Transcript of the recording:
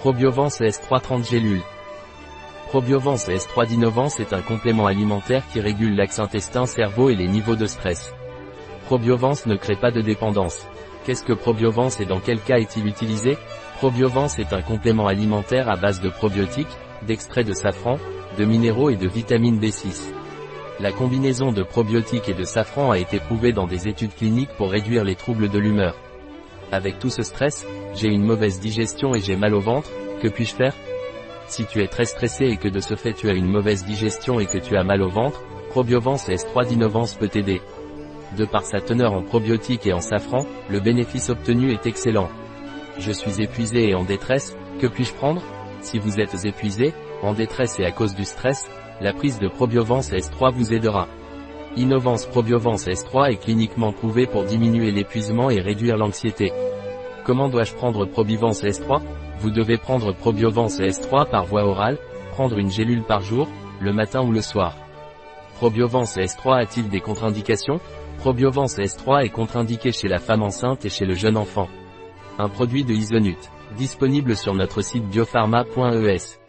Probiovance S3 30 gélules. Probiovance S3 d'Innovance est un complément alimentaire qui régule l'axe intestin-cerveau et les niveaux de stress. Probiovance ne crée pas de dépendance. Qu'est-ce que Probiovance et dans quel cas est-il utilisé? Probiovance est un complément alimentaire à base de probiotiques, d'extrait de safran, de minéraux et de vitamine B6. La combinaison de probiotiques et de safran a été prouvée dans des études cliniques pour réduire les troubles de l'humeur. Avec tout ce stress, j'ai une mauvaise digestion et j'ai mal au ventre, que puis-je faire? Si tu es très stressé et que de ce fait tu as une mauvaise digestion et que tu as mal au ventre, Probiovance S3 d'Innovance peut t'aider. De par sa teneur en probiotiques et en safran, le bénéfice obtenu est excellent. Je suis épuisé et en détresse, que puis-je prendre? Si vous êtes épuisé, en détresse et à cause du stress, la prise de Probiovance S3 vous aidera. Innovance Probiovance S3 est cliniquement prouvé pour diminuer l'épuisement et réduire l'anxiété. Comment dois-je prendre Probivance S3 Vous devez prendre Probiovance S3 par voie orale, prendre une gélule par jour, le matin ou le soir. Probiovance S3 a-t-il des contre-indications? Probiovance S3 est contre-indiqué chez la femme enceinte et chez le jeune enfant. Un produit de Isonut. Disponible sur notre site biopharma.es.